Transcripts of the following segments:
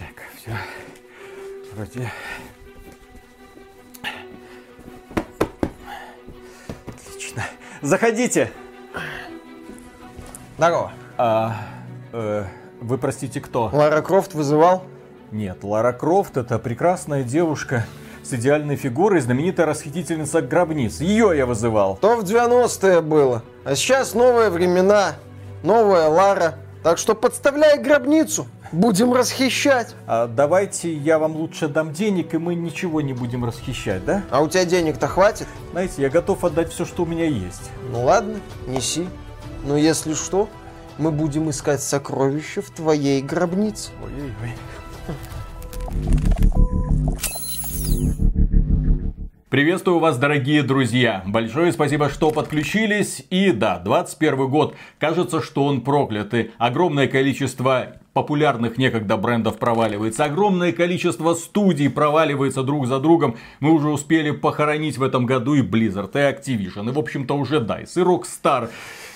Так, все. Вроде... Отлично. Заходите. Здорово. А, э, вы простите, кто? Лара Крофт вызывал? Нет, Лара Крофт это прекрасная девушка с идеальной фигурой, знаменитая расхитительница гробниц. Ее я вызывал. То в 90-е было. А сейчас новые времена, новая Лара. Так что подставляй гробницу. Будем расхищать. А давайте я вам лучше дам денег, и мы ничего не будем расхищать, да? А у тебя денег-то хватит? Знаете, я готов отдать все, что у меня есть. Ну ладно, неси. Но если что, мы будем искать сокровища в твоей гробнице. Ой-ой-ой. Приветствую вас, дорогие друзья! Большое спасибо, что подключились. И да, 21 год. Кажется, что он проклятый. Огромное количество популярных некогда брендов проваливается. Огромное количество студий проваливается друг за другом. Мы уже успели похоронить в этом году и Blizzard, и Activision, и в общем-то уже DICE, и Rockstar.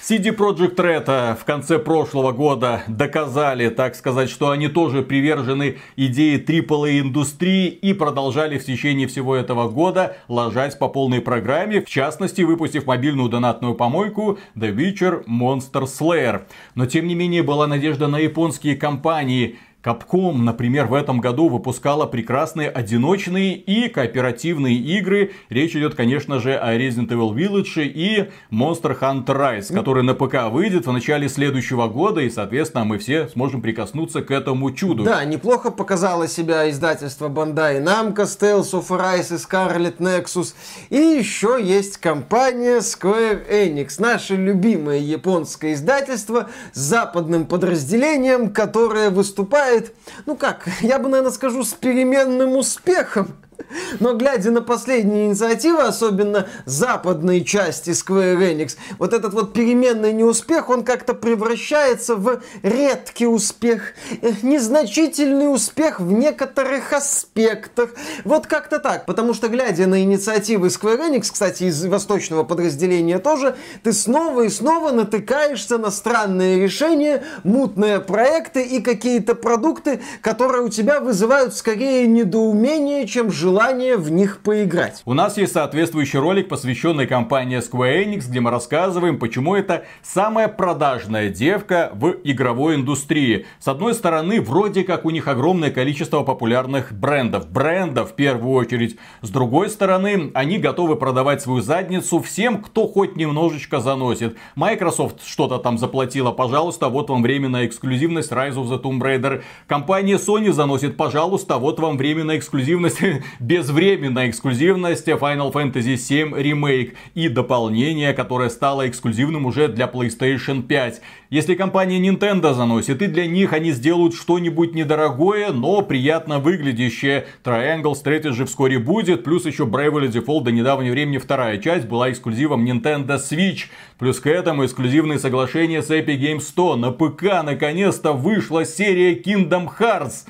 CD Projekt Red в конце прошлого года доказали, так сказать, что они тоже привержены идее AAA индустрии и продолжали в течение всего этого года ложать по полной программе, в частности, выпустив мобильную донатную помойку The Witcher Monster Slayer. Но тем не менее была надежда на японские компании, Capcom, например, в этом году выпускала прекрасные одиночные и кооперативные игры. Речь идет, конечно же, о Resident Evil Village и Monster Hunter Rise, который на ПК выйдет в начале следующего года, и, соответственно, мы все сможем прикоснуться к этому чуду. Да, неплохо показало себя издательство Bandai Namco, Tales of Rise и Scarlet Nexus. И еще есть компания Square Enix, наше любимое японское издательство с западным подразделением, которое выступает играет, ну как, я бы, наверное, скажу, с переменным успехом. Но глядя на последние инициативы, особенно западной части Square Enix, вот этот вот переменный неуспех, он как-то превращается в редкий успех, э, незначительный успех в некоторых аспектах. Вот как-то так, потому что глядя на инициативы Square Enix, кстати, из восточного подразделения тоже, ты снова и снова натыкаешься на странные решения, мутные проекты и какие-то продукты, которые у тебя вызывают скорее недоумение, чем желание желание в них поиграть. У нас есть соответствующий ролик, посвященный компании Square Enix, где мы рассказываем, почему это самая продажная девка в игровой индустрии. С одной стороны, вроде как у них огромное количество популярных брендов. Брендов в первую очередь. С другой стороны, они готовы продавать свою задницу всем, кто хоть немножечко заносит. Microsoft что-то там заплатила, пожалуйста, вот вам временная эксклюзивность Rise of the Tomb Raider. Компания Sony заносит, пожалуйста, вот вам временная эксклюзивность безвременная эксклюзивность Final Fantasy VII Remake и дополнение, которое стало эксклюзивным уже для PlayStation 5. Если компания Nintendo заносит, и для них они сделают что-нибудь недорогое, но приятно выглядящее. Triangle Strategy вскоре будет, плюс еще Bravely Default до недавнего времени вторая часть была эксклюзивом Nintendo Switch. Плюс к этому эксклюзивные соглашения с Epic Games 100. На ПК наконец-то вышла серия Kingdom Hearts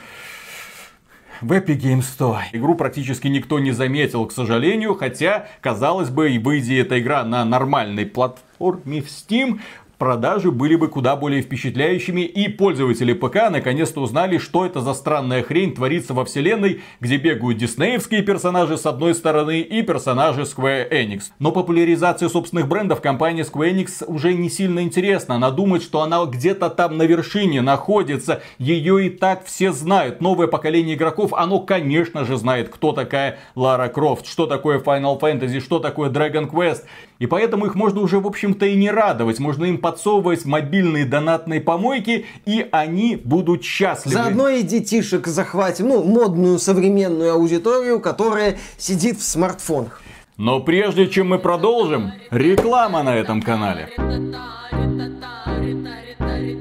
в Epic Games 100. Игру практически никто не заметил, к сожалению, хотя, казалось бы, и выйдя эта игра на нормальной платформе в Steam, продажи были бы куда более впечатляющими, и пользователи ПК наконец-то узнали, что это за странная хрень творится во вселенной, где бегают диснеевские персонажи с одной стороны и персонажи Square Enix. Но популяризация собственных брендов компании Square Enix уже не сильно интересна. Она думает, что она где-то там на вершине находится, ее и так все знают. Новое поколение игроков, оно, конечно же, знает, кто такая Лара Крофт, что такое Final Fantasy, что такое Dragon Quest. И поэтому их можно уже, в общем-то, и не радовать. Можно им подсовывать мобильные донатные помойки, и они будут счастливы. Заодно и детишек захватим, ну, модную современную аудиторию, которая сидит в смартфонах. Но прежде чем мы продолжим, реклама на этом канале.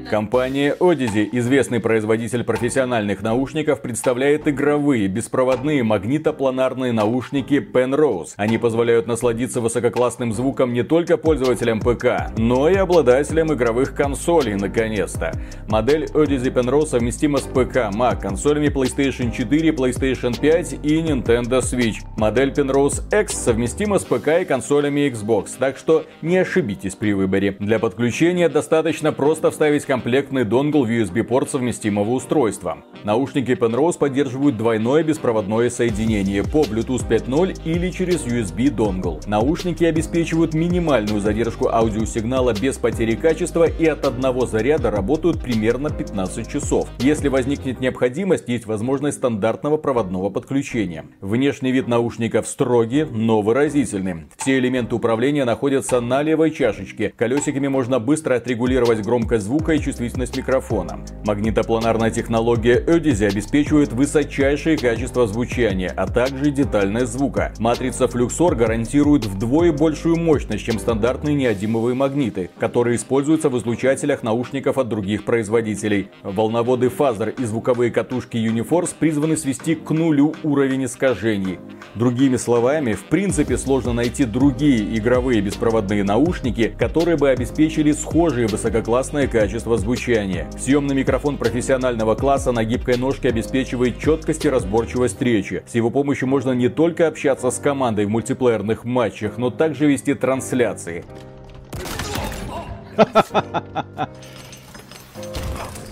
Компания Odyssey, известный производитель профессиональных наушников, представляет игровые беспроводные магнитопланарные наушники Penrose. Они позволяют насладиться высококлассным звуком не только пользователям ПК, но и обладателям игровых консолей, наконец-то. Модель Odyssey Penrose совместима с ПК, Mac, консолями PlayStation 4, PlayStation 5 и Nintendo Switch. Модель Penrose X совместима с ПК и консолями Xbox, так что не ошибитесь при выборе. Для подключения достаточно просто вставить есть комплектный донгл USB-порт совместимого устройства. Наушники Penrose поддерживают двойное беспроводное соединение по Bluetooth 5.0 или через USB донгл. Наушники обеспечивают минимальную задержку аудиосигнала без потери качества и от одного заряда работают примерно 15 часов. Если возникнет необходимость, есть возможность стандартного проводного подключения. Внешний вид наушников строгий, но выразительный. Все элементы управления находятся на левой чашечке. Колесиками можно быстро отрегулировать громкость звука и чувствительность микрофона. Магнитопланарная технология Odyssey обеспечивает высочайшее качество звучания, а также детальность звука. Матрица Fluxor гарантирует вдвое большую мощность, чем стандартные неодимовые магниты, которые используются в излучателях наушников от других производителей. Волноводы Phaser и звуковые катушки Uniforce призваны свести к нулю уровень искажений. Другими словами, в принципе сложно найти другие игровые беспроводные наушники, которые бы обеспечили схожие высококлассное качество звучания. Съемный микрофон профессионального класса на гибкой ножке обеспечивает четкость и разборчивость речи. С его помощью можно не только общаться с командой в мультиплеерных матчах, но также вести трансляции.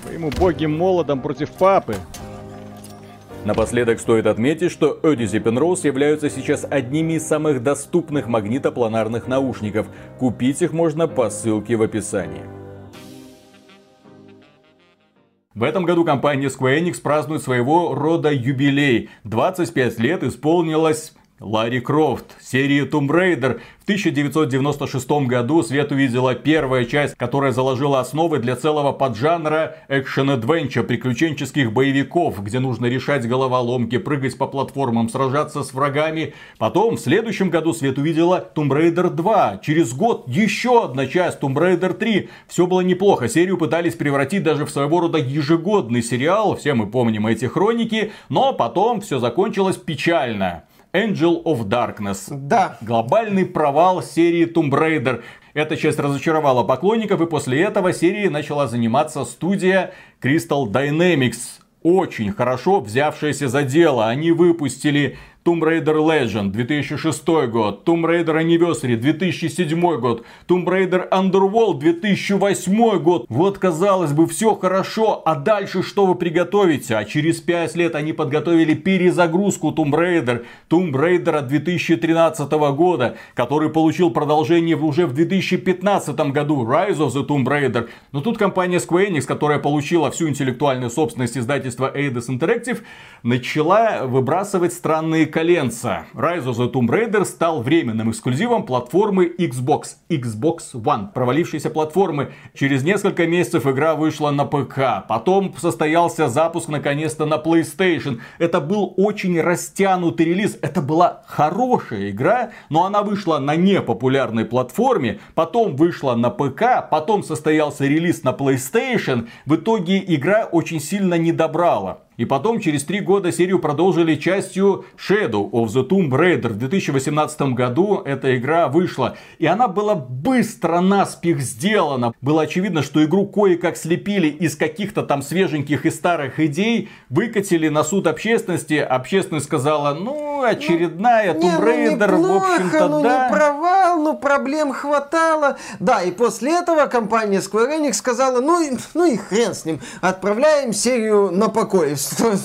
Своему боги молодом против папы. Напоследок стоит отметить, что Odyssey Penrose являются сейчас одними из самых доступных магнитопланарных наушников. Купить их можно по ссылке в описании. В этом году компания Square Enix празднует своего рода юбилей. 25 лет исполнилось Ларри Крофт, серии Tomb Raider. В 1996 году свет увидела первая часть, которая заложила основы для целого поджанра экшен-адвенча, приключенческих боевиков, где нужно решать головоломки, прыгать по платформам, сражаться с врагами. Потом, в следующем году свет увидела Tomb Raider 2. Через год еще одна часть Tomb Raider 3. Все было неплохо. Серию пытались превратить даже в своего рода ежегодный сериал. Все мы помним эти хроники. Но потом все закончилось печально. Angel of Darkness. Да. Глобальный провал серии Tomb Raider. Эта часть разочаровала поклонников, и после этого серией начала заниматься студия Crystal Dynamics. Очень хорошо взявшаяся за дело. Они выпустили Tomb Raider Legend 2006 год, Tomb Raider Anniversary 2007 год, Tomb Raider Underworld 2008 год. Вот казалось бы все хорошо, а дальше что вы приготовите? А через 5 лет они подготовили перезагрузку Tomb Raider, Tomb Raider 2013 года, который получил продолжение уже в 2015 году, Rise of the Tomb Raider. Но тут компания Square Enix, которая получила всю интеллектуальную собственность издательства Eidos Interactive, начала выбрасывать странные коленца. Rise of the Tomb Raider стал временным эксклюзивом платформы Xbox, Xbox One, провалившейся платформы. Через несколько месяцев игра вышла на ПК, потом состоялся запуск наконец-то на PlayStation. Это был очень растянутый релиз, это была хорошая игра, но она вышла на непопулярной платформе, потом вышла на ПК, потом состоялся релиз на PlayStation. В итоге игра очень сильно не добрала. И потом, через три года, серию продолжили частью Shadow of the Tomb Raider. В 2018 году эта игра вышла. И она была быстро наспех сделана. Было очевидно, что игру кое-как слепили из каких-то там свеженьких и старых идей. Выкатили на суд общественности. Общественность сказала, ну, очередная ну, Tomb Raider, ну, в общем-то, ну, да. Не провал, ну, проблем хватало. Да, и после этого компания Square Enix сказала, ну, ну и хрен с ним. Отправляем серию на покой.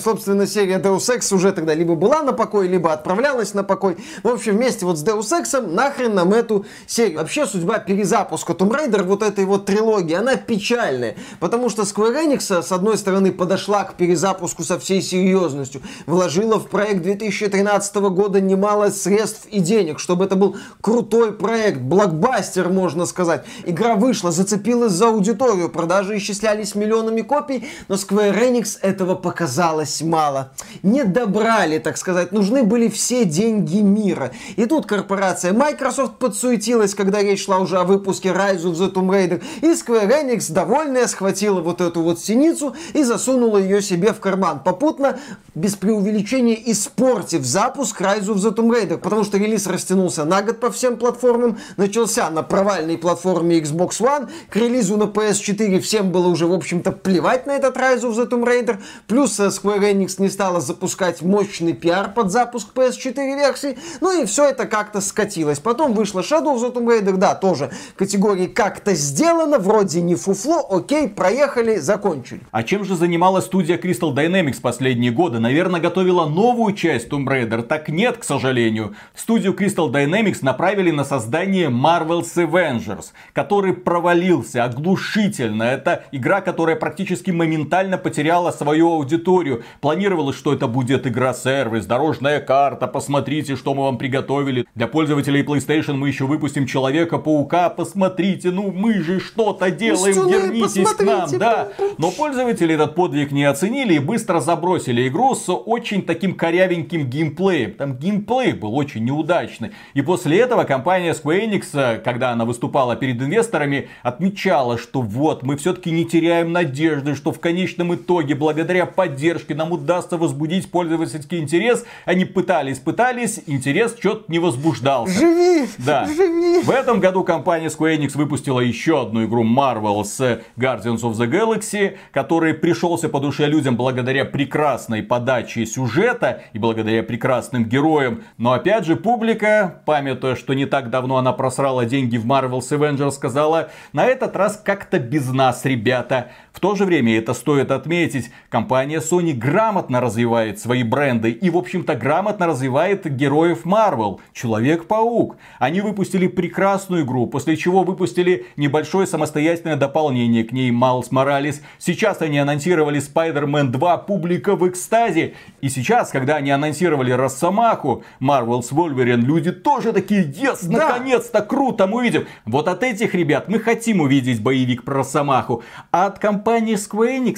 Собственно, серия Deus Ex уже тогда либо была на покой, либо отправлялась на покой. В общем, вместе вот с Deus Ex нахрен нам эту серию. Вообще, судьба перезапуска Tomb Raider, вот этой вот трилогии, она печальная. Потому что Square Enix, с одной стороны, подошла к перезапуску со всей серьезностью. Вложила в проект 2013 года немало средств и денег, чтобы это был крутой проект, блокбастер, можно сказать. Игра вышла, зацепилась за аудиторию, продажи исчислялись миллионами копий, но Square Enix этого показалось мало. Не добрали, так сказать, нужны были все деньги мира. И тут корпорация Microsoft подсуетилась, когда речь шла уже о выпуске Rise of the Tomb Raider, и Square Enix, довольная, схватила вот эту вот синицу и засунула ее себе в карман, попутно, без преувеличения, испортив запуск Rise of the Tomb Raider, потому что релиз растянулся на год по всем платформам, начался на провальной платформе Xbox One, к релизу на PS4 всем было уже, в общем-то, плевать на этот Rise of the Tomb Raider, плюс Square Enix не стала запускать мощный пиар под запуск PS4 версии. Ну и все это как-то скатилось. Потом вышла Shadow of the Tomb Raider, да, тоже категории как-то сделано, вроде не фуфло, окей, проехали, закончили. А чем же занималась студия Crystal Dynamics последние годы? Наверное, готовила новую часть Tomb Raider? Так нет, к сожалению. Студию Crystal Dynamics направили на создание Marvel's Avengers, который провалился оглушительно. Это игра, которая практически моментально потеряла свою аудиторию. Планировалось, что это будет игра-сервис, дорожная карта, посмотрите, что мы вам приготовили. Для пользователей PlayStation мы еще выпустим Человека-паука, посмотрите, ну мы же что-то делаем, Устюны, вернитесь к нам, да. Но пользователи этот подвиг не оценили и быстро забросили игру с очень таким корявеньким геймплеем. Там геймплей был очень неудачный. И после этого компания Square Enix, э, когда она выступала перед инвесторами, отмечала, что вот, мы все-таки не теряем надежды, что в конечном итоге, благодаря поддержке, нам удастся возбудить пользовательский интерес. Они пытались, пытались, интерес что-то не возбуждался. Живи! Да. Живи! В этом году компания Square Enix выпустила еще одну игру Marvel с Guardians of the Galaxy, который пришелся по душе людям благодаря прекрасной подаче сюжета и благодаря прекрасным героям. Но опять же, публика, памятуя, что не так давно она просрала деньги в Marvel's Avengers, сказала, на этот раз как-то без нас, ребята. В то же время, это стоит отметить, компания Sony грамотно развивает свои бренды и, в общем-то, грамотно развивает героев Marvel. Человек-паук. Они выпустили прекрасную игру, после чего выпустили небольшое самостоятельное дополнение к ней Майлз Моралес. Сейчас они анонсировали Spider-Man 2, публика в экстазе. И сейчас, когда они анонсировали Росомаху, Marvel's Wolverine, люди тоже такие, yes, Да. наконец-то, круто, мы увидим. Вот от этих ребят мы хотим увидеть боевик про Росомаху. А от компании Square Enix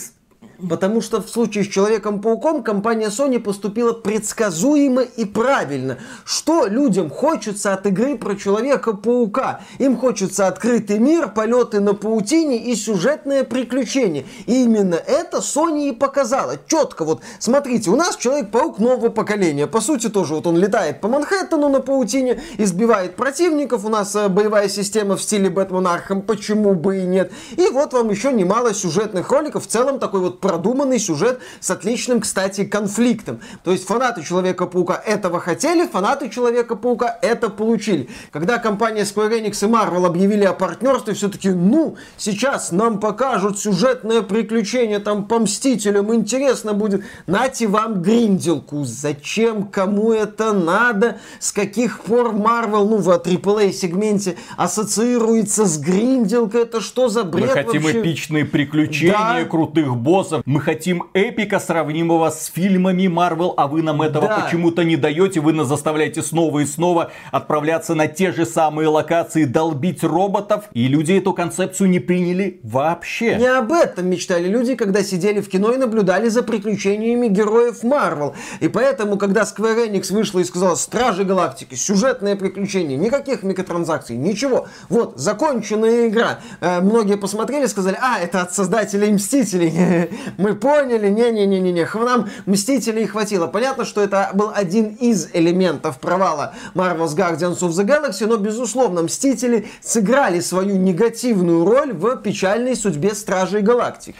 Потому что в случае с Человеком-пауком компания Sony поступила предсказуемо и правильно. Что людям хочется от игры про Человека-паука? Им хочется открытый мир, полеты на паутине и сюжетное приключение. И именно это Sony и показала. Четко вот, смотрите, у нас Человек-паук нового поколения. По сути тоже вот он летает по Манхэттену на паутине, избивает противников. У нас э, боевая система в стиле Batman Arkham, почему бы и нет. И вот вам еще немало сюжетных роликов. В целом такой вот продуманный сюжет с отличным, кстати, конфликтом. То есть фанаты Человека-паука этого хотели, фанаты Человека-паука это получили. Когда компания Square Enix и Marvel объявили о партнерстве, все-таки, ну, сейчас нам покажут сюжетное приключение там по Мстителям, интересно будет. Нате вам гринделку. Зачем, кому это надо? С каких пор Marvel, ну, в AAA сегменте ассоциируется с гринделкой? Это что за бред Мы хотим вообще? эпичные приключения, Да. крутых боссов. Мы хотим эпика, сравнимого с фильмами Марвел, а вы нам этого Да. почему-то не даете. Вы нас заставляете снова и снова отправляться на те же самые локации, долбить роботов. И люди эту концепцию не приняли вообще. Не об этом мечтали люди, когда сидели в кино и наблюдали за приключениями героев Марвел. И поэтому, когда Square Enix вышла и сказала «Стражи Галактики», сюжетное приключение, никаких микротранзакций, ничего. Вот, законченная игра. Э, многие посмотрели сказали «А, это от создателей Мстителей». Мы поняли, не-не-не-не, нам Мстителей хватило. Понятно, что это был один из элементов провала Marvel's Guardians of the Galaxy, но, безусловно, Мстители сыграли свою негативную роль в печальной судьбе Стражей Галактики.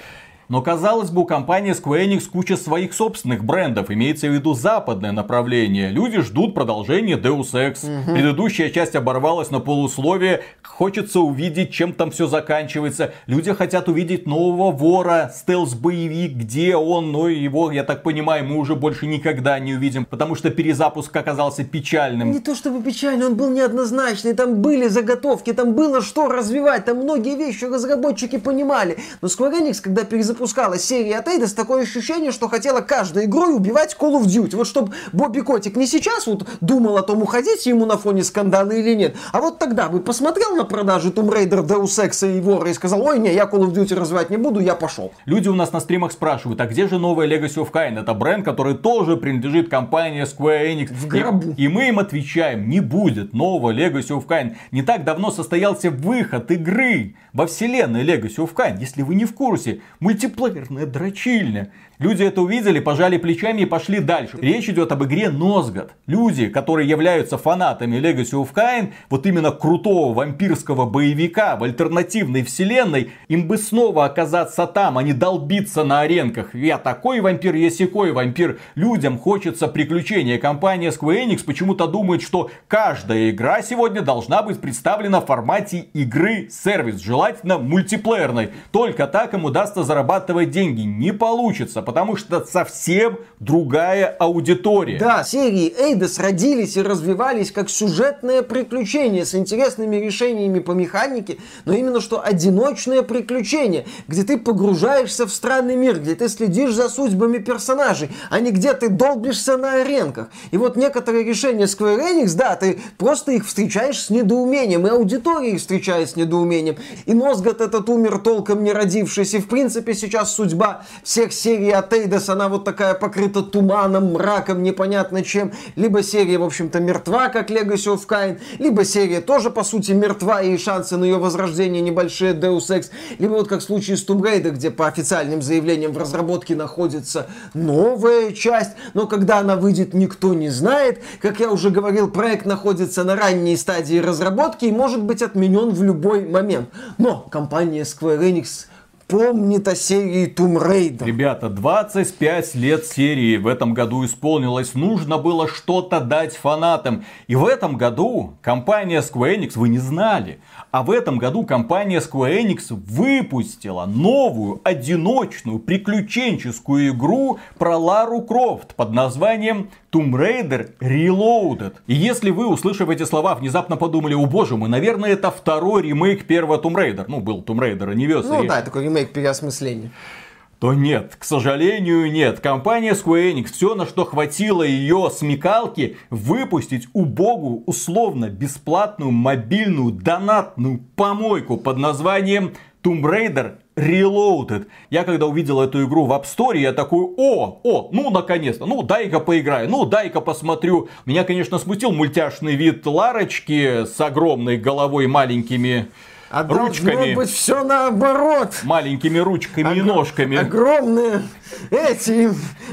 Но казалось бы, у компании Square Enix куча своих собственных брендов, имеется в виду западное направление. Люди ждут продолжения Deus Ex. Предыдущая часть оборвалась на полусловие. Хочется увидеть, чем там все заканчивается. Люди хотят увидеть нового вора, стелс-боевик, где он, но его, я так понимаю, мы уже больше никогда не увидим, потому что перезапуск оказался печальным. Не то чтобы печально, он был неоднозначный, там были заготовки, там было что развивать, там многие вещи разработчики понимали. Но Square Enix, когда перезапускала серию от Eidos, такое ощущение, что хотела каждой игрой убивать Call of Duty. Вот чтобы Бобби Котик не сейчас вот думал о том, уходить ему на фоне скандала или нет, а вот тогда бы посмотрел на продажи Tomb Raider, Deus Ex и Вора и сказал, ой, не, я Call of Duty развивать не буду, я пошел. Люди у нас на стримах спрашивают, а где же новая Legacy of Kain? Это бренд, который тоже принадлежит компании Square Enix. В гробу. И, и мы им отвечаем, не будет нового Legacy of Kain. Не так давно состоялся выход игры во вселенной Legacy of Kain. Если вы не в курсе, мультиплеерная дрочильня. Люди это увидели, пожали плечами и пошли дальше. Речь идет об игре Нозгод. Люди, которые являются фанатами Legacy of Kain, вот именно крутого вампирского боевика в альтернативной вселенной, им бы снова оказаться там, а не долбиться на аренках. Я такой вампир, я секой вампир. Людям хочется приключения. Компания Square Enix почему-то думает, что каждая игра сегодня должна быть представлена в формате игры-сервис, желательно мультиплеерной. Только так им удастся зарабатывать деньги. Не получится, потому что совсем другая аудитория. Да, серии Эйдос родились и развивались как сюжетное приключение с интересными решениями по механике, но именно что одиночное приключение, где ты погружаешься в странный мир, где ты следишь за судьбами персонажей, а не где ты долбишься на аренках. И вот некоторые решения Square Enix, да, ты просто их встречаешь с недоумением, и аудитория их встречает с недоумением. И Носгот этот умер толком не родившись, и в принципе сейчас судьба всех серий от Эйдос, она вот такая покрыта туманом, мраком, непонятно чем. Либо серия, в общем-то, мертва, как Legacy of Kain, либо серия тоже, по сути, мертва, и шансы на ее возрождение небольшие, Deus Ex, либо вот как в случае с Tomb Raider, где по официальным заявлениям в разработке находится новая часть, но когда она выйдет, никто не знает. Как я уже говорил, проект находится на ранней стадии разработки и может быть отменен в любой момент. Но компания Square Enix помнит о серии Tomb Raider. Ребята, 25 лет серии в этом году исполнилось. Нужно было что-то дать фанатам. И в этом году компания Square Enix, вы не знали, а в этом году компания Square Enix выпустила новую одиночную приключенческую игру про Лару Крофт под названием Tomb Raider Reloaded. И если вы, услышав эти слова, внезапно подумали, о боже мой, наверное, это второй ремейк первого Tomb Raider. Ну, был Tomb Raider Anniversary. Ну да, такой ремейк переосмысления то нет, к сожалению, нет. Компания Square Enix, все на что хватило ее смекалки, выпустить убогую, условно бесплатную мобильную донатную помойку под названием Tomb Raider Reloaded. Я когда увидел эту игру в App Store, я такой, о, о, ну наконец-то, ну дай-ка поиграю, ну дай-ка посмотрю. Меня, конечно, смутил мультяшный вид Ларочки с огромной головой маленькими а ручками. должно быть все наоборот. Маленькими ручками Ог... и ножками. Огромные эти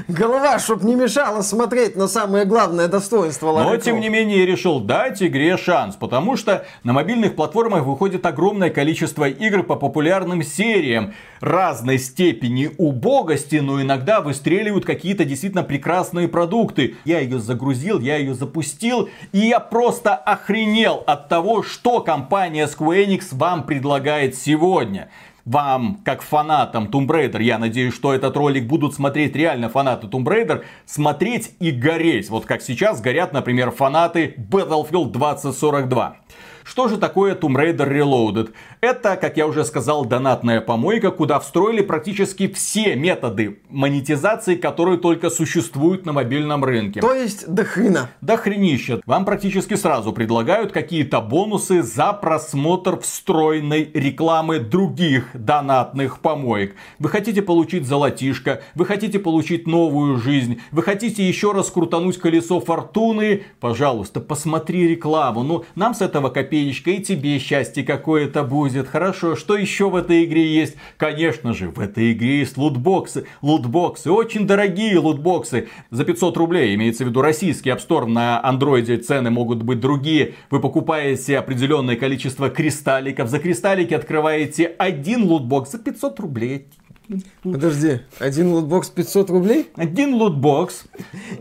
голова, чтоб не мешало смотреть на самое главное достоинство Лары Но, тем не менее, решил дать игре шанс, потому что на мобильных платформах выходит огромное количество игр по популярным сериям разной степени убогости, но иногда выстреливают какие-то действительно прекрасные продукты. Я ее загрузил, я ее запустил, и я просто охренел от того, что компания Square Enix вам предлагает сегодня вам, как фанатам Tomb Raider, я надеюсь, что этот ролик будут смотреть реально фанаты Tomb Raider, смотреть и гореть. Вот как сейчас горят, например, фанаты Battlefield 2042. Что же такое Tomb Raider Reloaded? Это, как я уже сказал, донатная помойка, куда встроили практически все методы монетизации, которые только существуют на мобильном рынке. То есть до хрена. До хренища. Вам практически сразу предлагают какие-то бонусы за просмотр встроенной рекламы других донатных помоек. Вы хотите получить золотишко, вы хотите получить новую жизнь, вы хотите еще раз крутануть колесо фортуны, пожалуйста, посмотри рекламу. Ну, нам с этого копеечка, и тебе счастье какое-то будет. Хорошо, что еще в этой игре есть? Конечно же, в этой игре есть лутбоксы. Лутбоксы, очень дорогие лутбоксы. За 500 рублей, имеется в виду российский App Store, на андроиде цены могут быть другие. Вы покупаете определенное количество кристалликов. За кристаллики открываете один лутбокс за 500 рублей. Подожди, один лутбокс 500 рублей? Один лутбокс.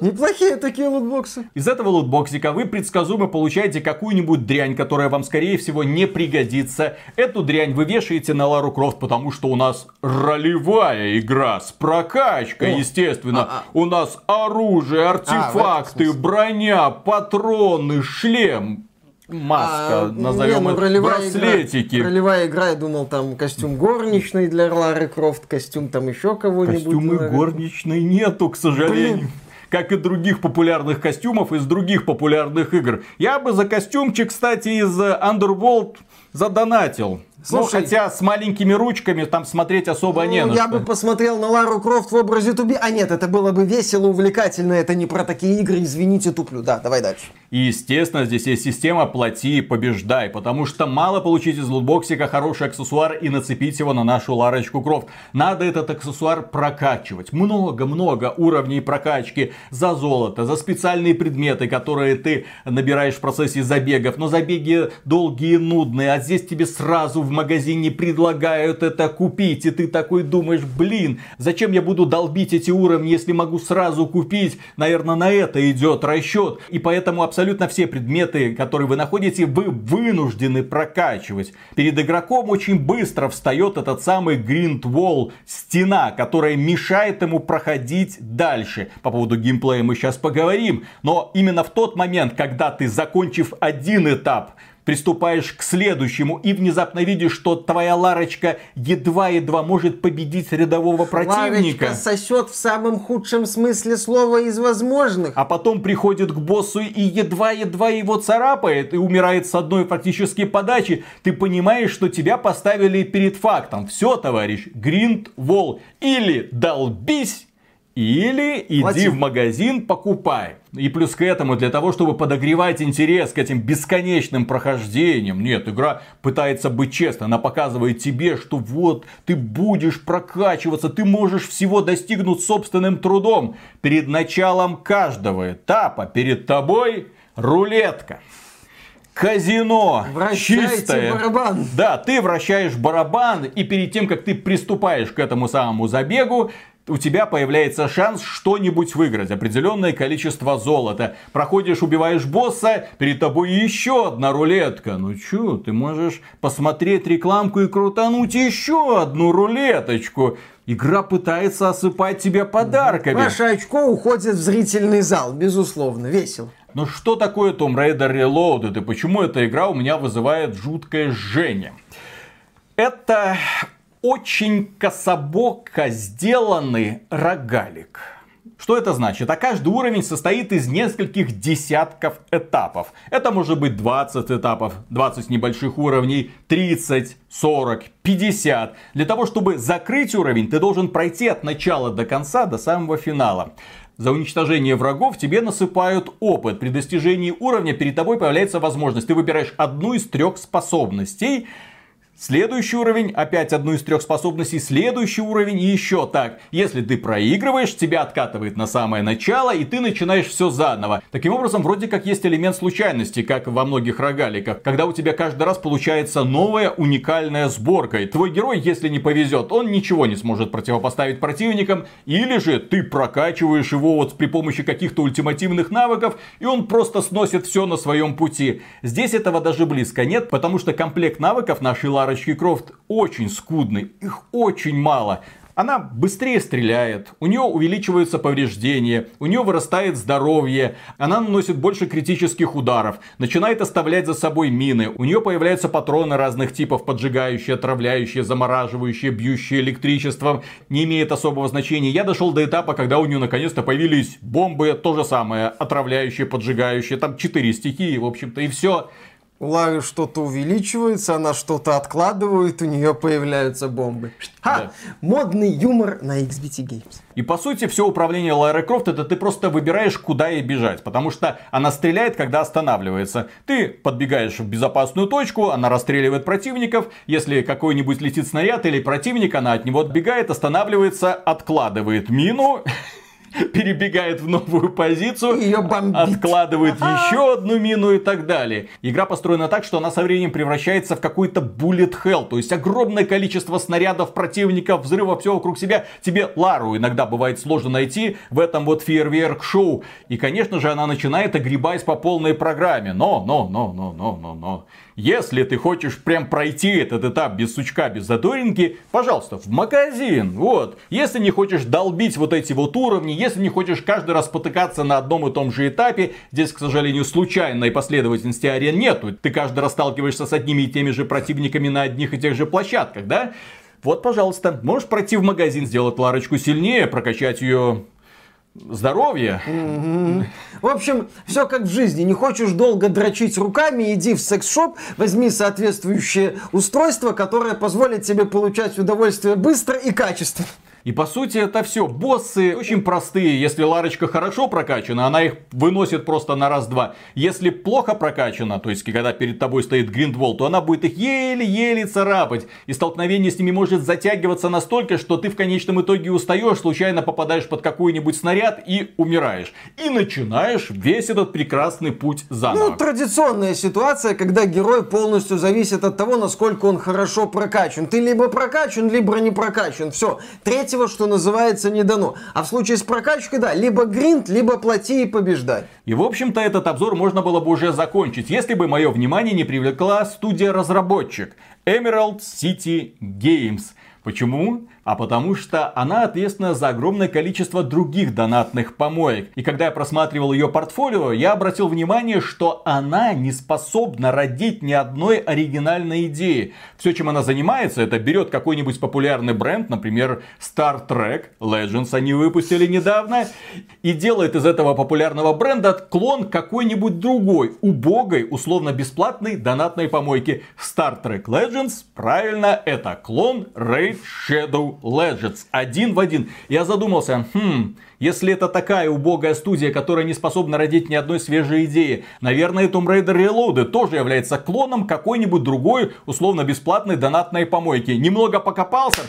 Неплохие такие лутбоксы. Из этого лутбоксика вы предсказуемо получаете какую-нибудь дрянь, которая вам, скорее всего, не пригодится. Эту дрянь вы вешаете на Лару Крофт, потому что у нас ролевая игра с прокачкой, О, естественно. А, а. У нас оружие, а, артефакты, а, броня, патроны, шлем маска, а, назовем не, ну, ролевая браслетики. Игра, ролевая игра, я думал, там костюм горничной для Лары Крофт, костюм там еще кого-нибудь. Костюмы горничной нету, к сожалению. Блин. Как и других популярных костюмов из других популярных игр. Я бы за костюмчик, кстати, из Underworld задонатил. Слушай, ну, хотя с маленькими ручками там смотреть особо ну, не на Я что. бы посмотрел на Лару Крофт в образе 2B. А нет, это было бы весело, увлекательно. Это не про такие игры, извините, туплю. Да, давай дальше. И, естественно, здесь есть система «плати и побеждай», потому что мало получить из лутбоксика хороший аксессуар и нацепить его на нашу Ларочку Крофт. Надо этот аксессуар прокачивать. Много-много уровней прокачки за золото, за специальные предметы, которые ты набираешь в процессе забегов. Но забеги долгие нудные, а здесь тебе сразу в магазине предлагают это купить. И ты такой думаешь, блин, зачем я буду долбить эти уровни, если могу сразу купить? Наверное, на это идет расчет. И поэтому абсолютно все предметы, которые вы находите, вы вынуждены прокачивать. Перед игроком очень быстро встает этот самый Green Wall, стена, которая мешает ему проходить дальше. По поводу геймплея мы сейчас поговорим. Но именно в тот момент, когда ты, закончив один этап, приступаешь к следующему и внезапно видишь, что твоя Ларочка едва-едва может победить рядового противника. Ларочка сосет в самом худшем смысле слова из возможных. А потом приходит к боссу и едва-едва его царапает и умирает с одной фактически подачи. Ты понимаешь, что тебя поставили перед фактом. Все, товарищ, Гринд Вол. Или долбись, или иди Плати. в магазин, покупай. И плюс к этому, для того, чтобы подогревать интерес к этим бесконечным прохождениям. Нет, игра пытается быть честной. Она показывает тебе, что вот ты будешь прокачиваться, ты можешь всего достигнуть собственным трудом. Перед началом каждого этапа перед тобой рулетка казино Вращайте чистое. барабан. Да, ты вращаешь барабан, и перед тем, как ты приступаешь к этому самому забегу, у тебя появляется шанс что-нибудь выиграть, определенное количество золота. Проходишь, убиваешь босса, перед тобой еще одна рулетка. Ну чё, ты можешь посмотреть рекламку и крутануть еще одну рулеточку. Игра пытается осыпать тебя подарками. Ваше очко уходит в зрительный зал, безусловно, весело. Но что такое Tomb Raider Reloaded и почему эта игра у меня вызывает жуткое жжение? Это очень кособоко сделанный рогалик. Что это значит? А каждый уровень состоит из нескольких десятков этапов. Это может быть 20 этапов, 20 небольших уровней, 30, 40, 50. Для того, чтобы закрыть уровень, ты должен пройти от начала до конца, до самого финала. За уничтожение врагов тебе насыпают опыт. При достижении уровня перед тобой появляется возможность. Ты выбираешь одну из трех способностей. Следующий уровень, опять одну из трех способностей, следующий уровень и еще так. Если ты проигрываешь, тебя откатывает на самое начало, и ты начинаешь все заново. Таким образом, вроде как есть элемент случайности, как во многих рогаликах, когда у тебя каждый раз получается новая уникальная сборка. И твой герой, если не повезет, он ничего не сможет противопоставить противникам, или же ты прокачиваешь его вот при помощи каких-то ультимативных навыков, и он просто сносит все на своем пути. Здесь этого даже близко нет, потому что комплект навыков нашей Ларочки Крофт очень скудный, их очень мало. Она быстрее стреляет, у нее увеличиваются повреждения, у нее вырастает здоровье, она наносит больше критических ударов, начинает оставлять за собой мины, у нее появляются патроны разных типов, поджигающие, отравляющие, замораживающие, бьющие электричеством, не имеет особого значения. Я дошел до этапа, когда у нее наконец-то появились бомбы, то же самое, отравляющие, поджигающие, там четыре стихии, в общем-то, и все. У Лары что-то увеличивается, она что-то откладывает, у нее появляются бомбы. Ха! Да. Модный юмор на XBT Games. И по сути все управление Лары Крофт это ты просто выбираешь, куда ей бежать. Потому что она стреляет, когда останавливается. Ты подбегаешь в безопасную точку, она расстреливает противников. Если какой-нибудь летит снаряд или противник, она от него отбегает, останавливается, откладывает мину. перебегает в новую позицию, Ее бомбит. откладывает еще одну мину и так далее. Игра построена так, что она со временем превращается в какой-то bullet hell, то есть огромное количество снарядов, противников, взрывов, все вокруг себя. Тебе Лару иногда бывает сложно найти в этом вот фейерверк-шоу. И, конечно же, она начинает огребать по полной программе. Но, но, но, но, но, но, но. Если ты хочешь прям пройти этот этап без сучка, без задоринки, пожалуйста, в магазин. Вот. Если не хочешь долбить вот эти вот уровни, если не хочешь каждый раз потыкаться на одном и том же этапе, здесь, к сожалению, случайной последовательности арен нету. Ты каждый раз сталкиваешься с одними и теми же противниками на одних и тех же площадках, да? Вот, пожалуйста, можешь пройти в магазин, сделать Ларочку сильнее, прокачать ее здоровья. В общем, все как в жизни. Не хочешь долго дрочить руками, иди в секс-шоп, возьми соответствующее устройство, которое позволит тебе получать удовольствие быстро и качественно. И по сути это все. Боссы очень простые. Если Ларочка хорошо прокачана, она их выносит просто на раз-два. Если плохо прокачана, то есть когда перед тобой стоит Гриндвол, то она будет их еле-еле царапать. И столкновение с ними может затягиваться настолько, что ты в конечном итоге устаешь, случайно попадаешь под какой-нибудь снаряд и умираешь. И начинаешь весь этот прекрасный путь заново. Ну, традиционная ситуация, когда герой полностью зависит от того, насколько он хорошо прокачан. Ты либо прокачан, либо не прокачан. Все. Третьего, что называется, не дано. А в случае с прокачкой, да, либо гринд, либо плати и побеждай. И в общем-то этот обзор можно было бы уже закончить, если бы мое внимание не привлекла студия-разработчик Emerald City Games. Почему? А потому что она ответственна за огромное количество других донатных помоек. И когда я просматривал ее портфолио, я обратил внимание, что она не способна родить ни одной оригинальной идеи. Все, чем она занимается, это берет какой-нибудь популярный бренд, например, Star Trek Legends они выпустили недавно, и делает из этого популярного бренда клон какой-нибудь другой, убогой, условно-бесплатной донатной помойки. Star Trek Legends, правильно, это клон Raid Shadow Legends. Один в один. Я задумался, хм, если это такая убогая студия, которая не способна родить ни одной свежей идеи, наверное, Tomb Raider Reloaded тоже является клоном какой-нибудь другой, условно-бесплатной донатной помойки. Немного покопался,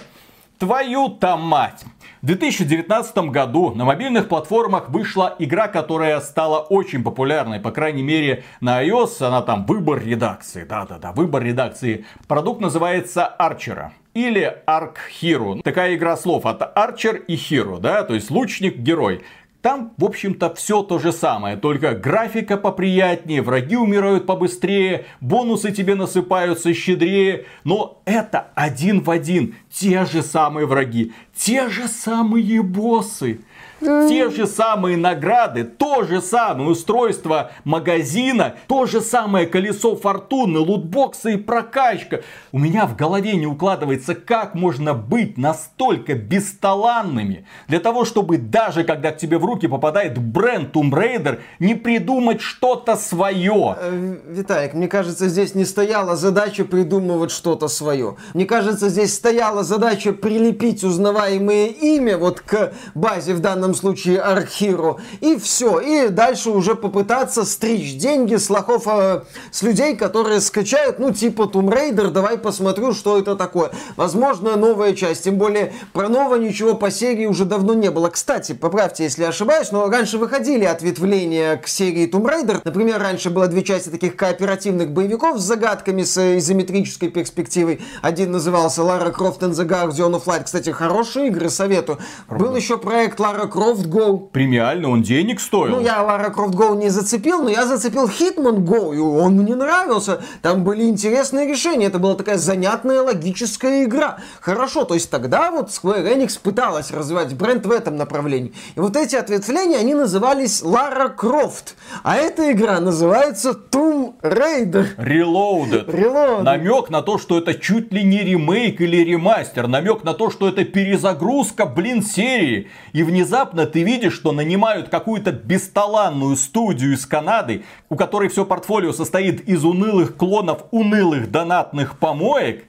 твою-то мать. В 2019 году на мобильных платформах вышла игра, которая стала очень популярной, по крайней мере на iOS, она там выбор редакции, да-да-да, выбор редакции. Продукт называется Арчера или Ark Hero. Такая игра слов от Archer и Hero, да, то есть лучник, герой. Там, в общем-то, все то же самое, только графика поприятнее, враги умирают побыстрее, бонусы тебе насыпаются щедрее, но это один в один, те же самые враги, те же самые боссы. Те же самые награды, то же самое устройство магазина, то же самое колесо фортуны, лутбоксы и прокачка. У меня в голове не укладывается, как можно быть настолько бесталанными для того, чтобы даже когда к тебе в руки попадает бренд Tomb Raider, не придумать что-то свое. Э, Виталик, мне кажется, здесь не стояла задача придумывать что-то свое. Мне кажется, здесь стояла задача прилепить узнаваемое имя вот к базе в данном случае Архиру. И все. И дальше уже попытаться стричь деньги с лохов, э, с людей, которые скачают, ну, типа Tomb Raider, давай посмотрю, что это такое. Возможно, новая часть. Тем более, про нового ничего по серии уже давно не было. Кстати, поправьте, если ошибаюсь, но раньше выходили ответвления к серии Tomb Raider. Например, раньше было две части таких кооперативных боевиков с загадками, с изометрической перспективой. Один назывался Lara Croft and the Guardian of Light. Кстати, хорошие игры, советую. Был еще проект Lara Croft Go. Премиально он денег стоил. Ну, я Lara Croft Go не зацепил, но я зацепил Hitman Go, и он мне нравился. Там были интересные решения. Это была такая занятная логическая игра. Хорошо, то есть тогда вот Square Enix пыталась развивать бренд в этом направлении. И вот эти ответвления, они назывались Lara Croft. А эта игра называется Tomb Raider. Reloaded. Reloaded. Намек на то, что это чуть ли не ремейк или ремастер. Намек на то, что это перезагрузка, блин, серии. И внезапно ты видишь, что нанимают какую-то бесталанную студию из Канады, у которой все портфолио состоит из унылых клонов унылых донатных помоек.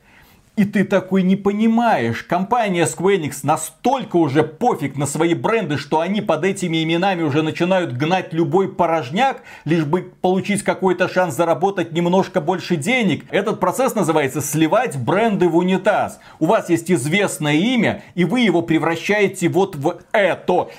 И ты такой не понимаешь, компания Square Enix настолько уже пофиг на свои бренды, что они под этими именами уже начинают гнать любой порожняк, лишь бы получить какой-то шанс заработать немножко больше денег. Этот процесс называется сливать бренды в унитаз. У вас есть известное имя, и вы его превращаете вот в это.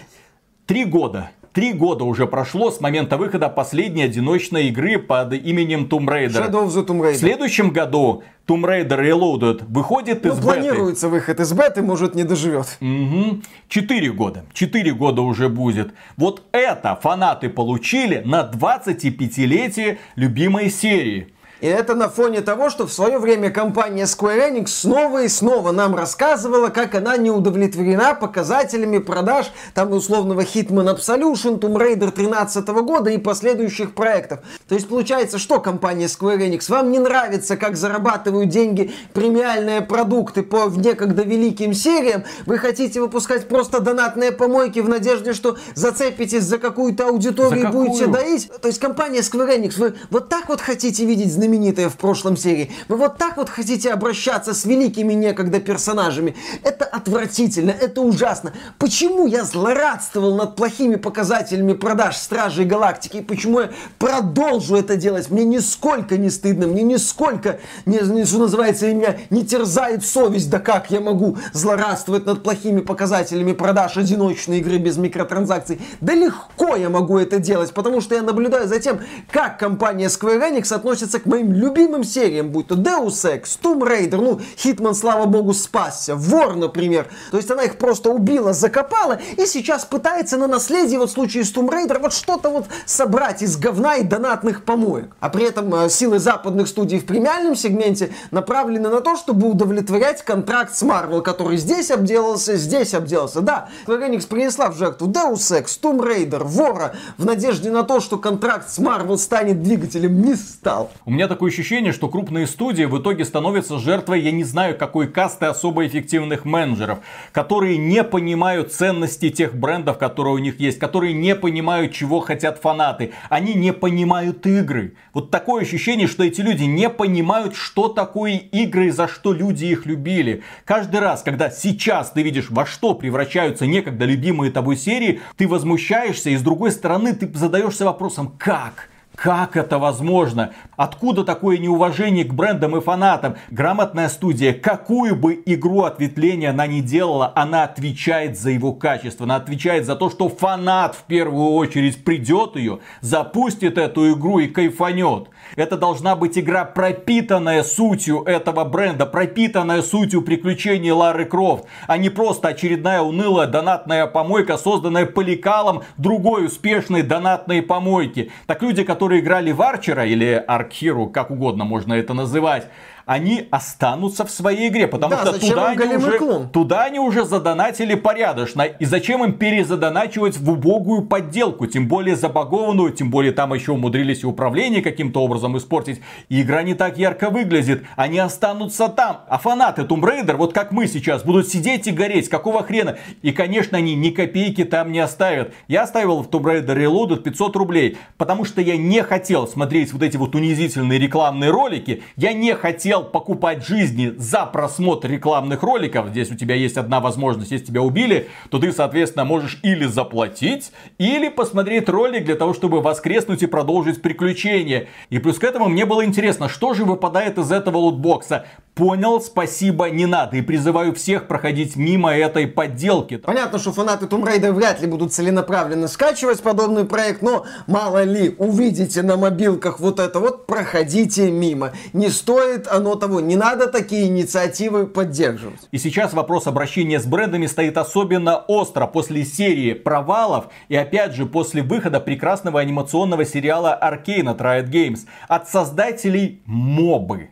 Три года. Три года уже прошло с момента выхода последней одиночной игры под именем Tomb Raider. Shadow of the Tomb В Raider. следующем году Tomb Raider Reloaded выходит Ну, из беты. планируется выход из беты, может, не доживет. Мгм. Четыре года. Четыре года уже будет. Вот это фанаты получили на 25-летие любимой серии. И это на фоне того, что в свое время компания Square Enix снова и снова нам рассказывала, как она не удовлетворена показателями продаж там условного Hitman Absolution, Tomb Raider 13 года и последующих проектов. То есть получается, что компания Square Enix? Вам не нравится, как зарабатывают деньги премиальные продукты по некогда великим сериям? Вы хотите выпускать просто донатные помойки в надежде, что зацепитесь за какую-то аудиторию за и будете доить? То есть компания Square Enix, вы вот так вот хотите видеть знаменитые в прошлом серии? Вы вот так вот хотите обращаться с великими некогда персонажами? Это отвратительно, это ужасно. Почему я злорадствовал над плохими показателями продаж Стражей Галактики? И почему я продолжу это делать? Мне нисколько не стыдно, мне нисколько, не, не, что называется, меня не терзает совесть. Да как я могу злорадствовать над плохими показателями продаж одиночной игры без микротранзакций? Да легко я могу это делать, потому что я наблюдаю за тем, как компания Square Enix относится к моим любимым сериям, будь то Deus Ex, Tomb Raider, ну, Hitman, слава богу, спасся, Вор, например. То есть она их просто убила, закопала, и сейчас пытается на наследие, вот в случае с Tomb Raider, вот что-то вот собрать из говна и донатных помоек. А при этом э, силы западных студий в премиальном сегменте направлены на то, чтобы удовлетворять контракт с Marvel, который здесь обделался, здесь обделался. Да, Square Enix принесла в жертву Deus Ex, Tomb Raider, Вора, в надежде на то, что контракт с Marvel станет двигателем, не стал. У меня такое ощущение, что крупные студии в итоге становятся жертвой, я не знаю, какой касты особо эффективных менеджеров, которые не понимают ценности тех брендов, которые у них есть, которые не понимают, чего хотят фанаты. Они не понимают игры. Вот такое ощущение, что эти люди не понимают, что такое игры и за что люди их любили. Каждый раз, когда сейчас ты видишь, во что превращаются некогда любимые тобой серии, ты возмущаешься, и с другой стороны ты задаешься вопросом, как? Как это возможно? Откуда такое неуважение к брендам и фанатам? Грамотная студия, какую бы игру ответвления она ни делала, она отвечает за его качество. Она отвечает за то, что фанат в первую очередь придет ее, запустит эту игру и кайфанет. Это должна быть игра, пропитанная сутью этого бренда, пропитанная сутью приключений Лары Крофт, а не просто очередная унылая донатная помойка, созданная поликалом другой успешной донатной помойки. Так люди, которые играли в Арчера или Аркхиру, как угодно можно это называть, они останутся в своей игре, потому да, что туда они, уже, туда они уже задонатили порядочно. И зачем им перезадоначивать в убогую подделку, тем более забагованную, тем более там еще умудрились и управление каким-то образом испортить. И игра не так ярко выглядит, они останутся там. А фанаты Tomb Raider, вот как мы сейчас, будут сидеть и гореть, какого хрена? И, конечно, они ни копейки там не оставят. Я оставил в Tomb Raider Reloaded 500 рублей, потому что я не хотел смотреть вот эти вот унизительные рекламные ролики, я не хотел хотел покупать жизни за просмотр рекламных роликов, здесь у тебя есть одна возможность, если тебя убили, то ты, соответственно, можешь или заплатить, или посмотреть ролик для того, чтобы воскреснуть и продолжить приключения. И плюс к этому мне было интересно, что же выпадает из этого лутбокса. Понял, спасибо, не надо. И призываю всех проходить мимо этой подделки. Понятно, что фанаты Tomb Raider вряд ли будут целенаправленно скачивать подобный проект, но мало ли, увидите на мобилках вот это вот, проходите мимо. Не стоит оно того, не надо такие инициативы поддерживать. И сейчас вопрос обращения с брендами стоит особенно остро после серии провалов и опять же после выхода прекрасного анимационного сериала Arcane от Riot Games от создателей Мобы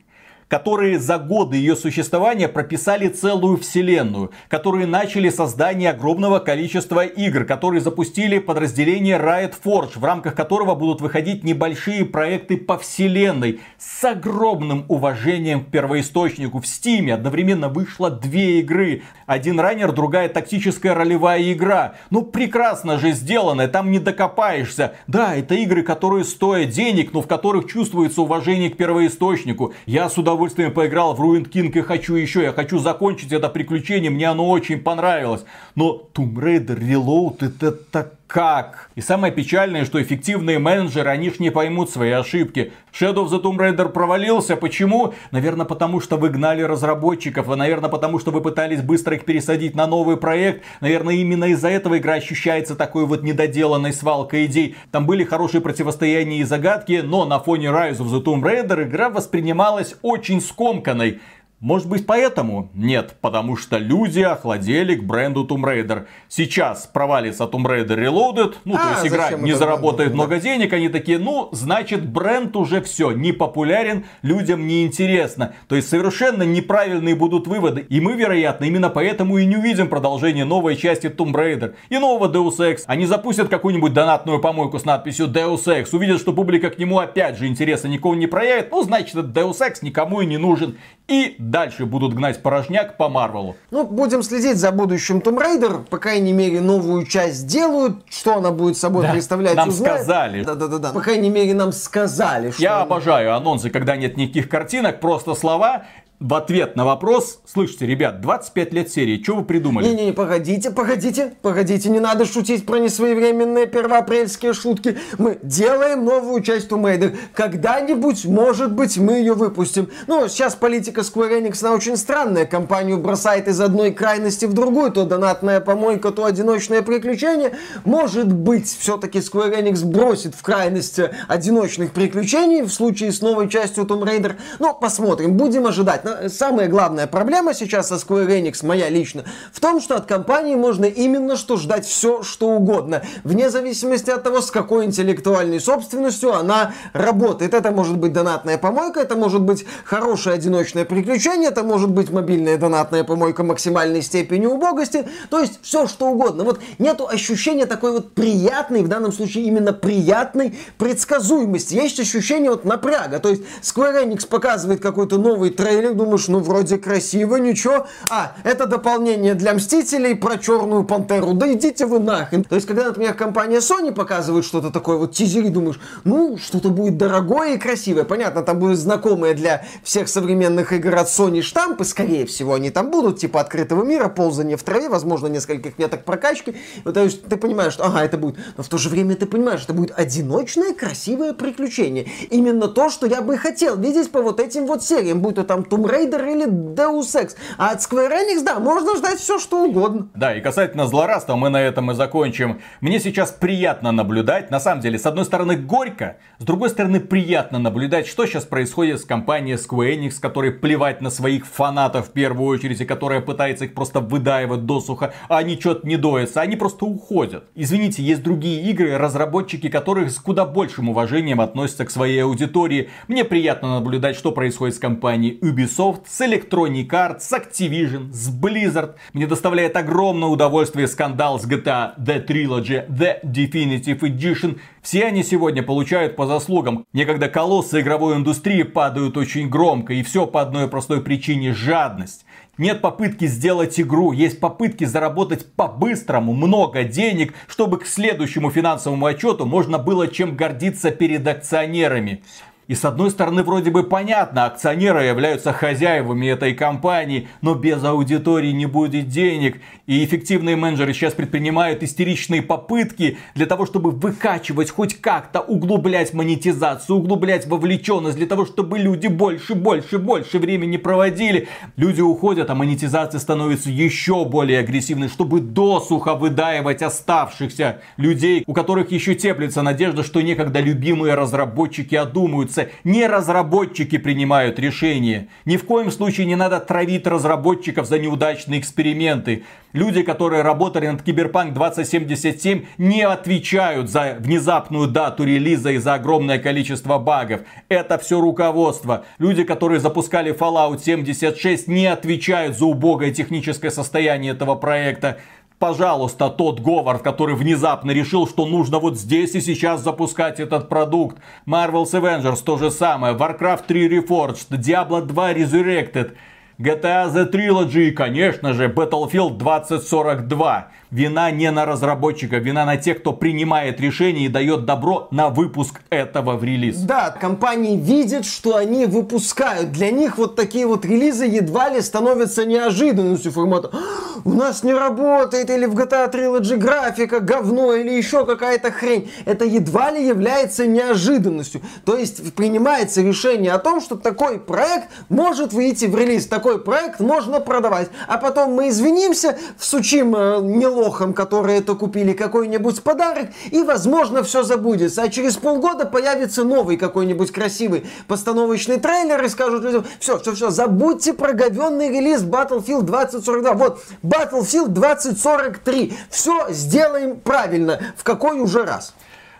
которые за годы ее существования прописали целую вселенную, которые начали создание огромного количества игр, которые запустили подразделение Riot Forge, в рамках которого будут выходить небольшие проекты по вселенной с огромным уважением к первоисточнику. В Steam одновременно вышло две игры. Один раннер, другая тактическая ролевая игра. Ну прекрасно же сделано, там не докопаешься. Да, это игры, которые стоят денег, но в которых чувствуется уважение к первоисточнику. Я с удовольствием удовольствием поиграл в Ruined King и хочу еще. Я хочу закончить это приключение, мне оно очень понравилось. Но Tomb Raider Reload это так как? И самое печальное, что эффективные менеджеры, они ж не поймут свои ошибки. Shadow of the Tomb Raider провалился. Почему? Наверное, потому что вы гнали разработчиков. Наверное, потому что вы пытались быстро их пересадить на новый проект. Наверное, именно из-за этого игра ощущается такой вот недоделанной свалкой идей. Там были хорошие противостояния и загадки, но на фоне Rise of the Tomb Raider игра воспринималась очень скомканной. Может быть поэтому? Нет, потому что люди охладели к бренду Tomb Raider. Сейчас провалится Tomb Raider Reloaded, ну А, то есть игра не заработает нужно, много денег, они такие, ну значит бренд уже все, не популярен, людям не интересно. То есть совершенно неправильные будут выводы. И мы, вероятно, именно поэтому и не увидим продолжение новой части Tomb Raider и нового Deus Ex. Они запустят какую-нибудь донатную помойку с надписью Deus Ex, увидят, что публика к нему опять же интереса никого не проявит, ну значит этот Deus Ex никому и не нужен. И дальше будут гнать порожняк по Марвелу. Ну, будем следить за будущим Tomb Raider. По крайней мере, новую часть сделают. Что она будет собой Да, представлять, нам узнаем. сказали. Да-да-да. По крайней мере, нам сказали, что... Я она- обожаю анонсы, когда нет никаких картинок, просто слова в ответ на вопрос. Слышите, ребят, 25 лет серии, что вы придумали? Не-не-не, погодите, погодите, погодите, не надо шутить про несвоевременные первоапрельские шутки. Мы делаем новую часть Tomb Raider. Когда-нибудь, может быть, мы ее выпустим. Ну, сейчас политика Square Enix, она очень странная. Компанию бросает из одной крайности в другую. То донатная помойка, то одиночное приключение. Может быть, все-таки Square Enix бросит в крайность одиночных приключений в случае с новой частью Tomb Raider. Но посмотрим, будем ожидать. Но Самая главная проблема сейчас со Square Enix, моя лично, в том, что от компании можно именно что ждать все, что угодно. Вне зависимости от того, с какой интеллектуальной собственностью она работает. Это может быть донатная помойка, это может быть хорошее одиночное приключение, это может быть мобильная донатная помойка максимальной степени убогости. То есть все, что угодно. Вот нету ощущения такой вот приятной, в данном случае именно приятной предсказуемости. Есть ощущение вот напряга. То есть Square Enix показывает какой-то новый трейлер, думаешь, ну вроде красиво, ничего. А, это дополнение для Мстителей про Черную Пантеру. Да идите вы нахрен. То есть, когда, например, компания Sony показывает что-то такое, вот тизери, думаешь, ну, что-то будет дорогое и красивое. Понятно, там будут знакомые для всех современных игр от Sony штампы, скорее всего, они там будут, типа открытого мира, ползание в траве, возможно, нескольких меток прокачки. Вот, то есть, ты понимаешь, что, ага, это будет. Но в то же время ты понимаешь, это будет одиночное, красивое приключение. Именно то, что я бы хотел видеть по вот этим вот сериям, будь то там Tomb Raider или Deus Ex. А от Square Enix, да, можно ждать все, что угодно. Да, и касательно злорадства, мы на этом и закончим. Мне сейчас приятно наблюдать, на самом деле, с одной стороны горько, с другой стороны приятно наблюдать, что сейчас происходит с компанией Square Enix, которой плевать на своих фанатов в первую очередь, и которая пытается их просто выдаивать досуха, а они что-то не доятся, они просто уходят. Извините, есть другие игры, разработчики которых с куда большим уважением относятся к своей аудитории. Мне приятно наблюдать, что происходит с компанией Ubisoft, с Electronic Arts, с Activision, с Blizzard. Мне доставляет огромное удовольствие скандал с GTA The Trilogy, The Definitive Edition. Все они сегодня получают по заслугам. Некогда колоссы игровой индустрии падают очень громко, и все по одной простой причине – жадность. Нет попытки сделать игру, есть попытки заработать по-быстрому много денег, чтобы к следующему финансовому отчету можно было чем гордиться перед акционерами. И с одной стороны, вроде бы понятно, акционеры являются хозяевами этой компании, но без аудитории не будет денег. И эффективные менеджеры сейчас предпринимают истеричные попытки для того, чтобы выкачивать хоть как-то, углублять монетизацию, углублять вовлеченность, для того, чтобы люди больше, больше, больше времени проводили. Люди уходят, а монетизация становится еще более агрессивной, чтобы досуха выдаивать оставшихся людей, у которых еще теплится надежда, что некогда любимые разработчики одумаются. Не разработчики принимают решения. Ни в коем случае не надо травить разработчиков за неудачные эксперименты. Люди, которые работали над Киберпанк 2077, не отвечают за внезапную дату релиза и за огромное количество багов. Это все руководство. Люди, которые запускали Fallout 76, не отвечают за убогое техническое состояние этого проекта. Пожалуйста, тот Говард, который внезапно решил, что нужно вот здесь и сейчас запускать этот продукт. Marvel's Avengers то же самое, Warcraft 3 Reforged, Diablo 2 Resurrected, GTA The Trilogy и, конечно же, Battlefield 2042. Вина не на разработчика, вина на тех, кто принимает решение и дает добро на выпуск этого в релиз. Да, компании видят, что они выпускают. Для них вот такие вот релизы едва ли становятся неожиданностью формата. «А, У нас не работает, или в GTA Trilogy графика говно, или еще какая-то хрень. Это едва ли является неожиданностью. То есть принимается решение о том, что такой проект может выйти в релиз, такой проект можно продавать. А потом мы извинимся, всучим э, неловко лохам, которые это купили, какой-нибудь подарок, и, возможно, все забудется. А через полгода появится новый какой-нибудь красивый постановочный трейлер и скажут людям, все, все, все, забудьте про говенный релиз Battlefield 2042. Вот, Battlefield 2043. Все сделаем правильно. В какой уже раз?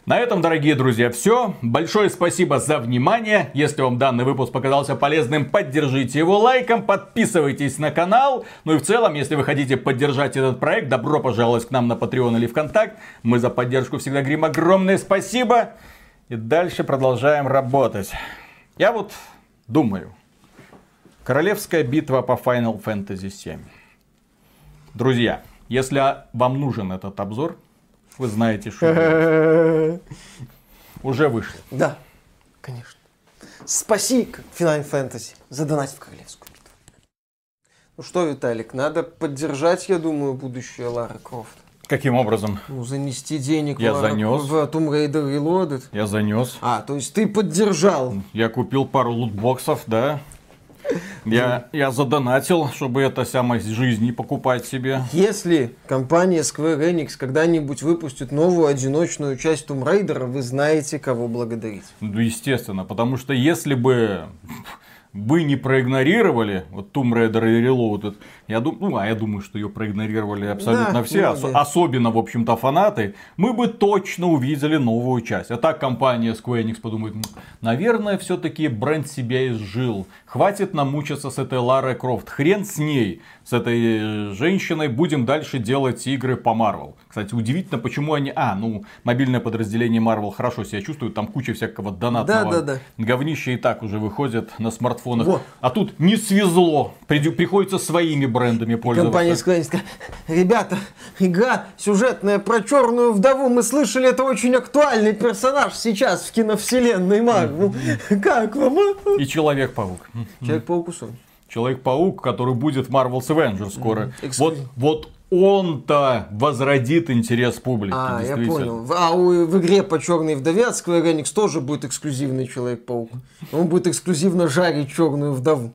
На этом, дорогие друзья, все. Большое спасибо за внимание. Если вам данный выпуск показался полезным, поддержите его лайком, подписывайтесь на канал. Ну и в целом, если вы хотите поддержать этот проект, добро пожаловать к нам на Patreon или ВКонтакт. Мы за поддержку всегда говорим огромное спасибо. И дальше продолжаем работать. Я вот думаю. Королевская битва по Final Fantasy 7. Друзья, если вам нужен этот обзор, вы знаете, что уже вышло. Да, конечно. Спаси Final Fantasy за донать в королевскую битву. Ну что, Виталик, надо поддержать, я думаю, будущее Лары Крофт. Каким образом? Ну, занести денег Я в, занес. в Tomb Raider Reloaded. Я занес. А, то есть ты поддержал. Я купил пару лутбоксов, да. Я, я задонатил, чтобы это самое из жизни покупать себе. Если компания Square Enix когда-нибудь выпустит новую одиночную часть Tomb Raider, вы знаете, кого благодарить. Ну, естественно, потому что если бы вы не проигнорировали вот Tomb Raider и Reloaded, я думаю, ну, а я думаю, что ее проигнорировали абсолютно Да, все, ос- особенно, в общем-то, фанаты, мы бы точно увидели новую часть. А так компания Square Enix подумает, «М, наверное, все-таки бренд себя изжил. Хватит нам мучиться с этой Ларой Крофт. Хрен с ней, с этой э, женщиной. Будем дальше делать игры по Marvel. Кстати, удивительно, почему они... А, ну, мобильное подразделение Marvel хорошо себя чувствует. Там куча всякого донатного Да-да-да. говнища и так уже выходят на смартфонах. Вот. А тут не свезло. Приходится своими брендами пользоваться. Компания сказала, ребята, игра сюжетная про черную вдову, мы слышали, это очень актуальный персонаж сейчас в киновселенной Марвел. Как вам? а?» И Человек-паук. Человек-паук Sony. Человек-паук, который будет в Marvel's Avengers скоро. Вот, вот он-то возродит интерес публики. А, я понял. А у- в игре по черной вдове от Square Enix тоже будет эксклюзивный Человек-паук. Он будет эксклюзивно жарить черную вдову.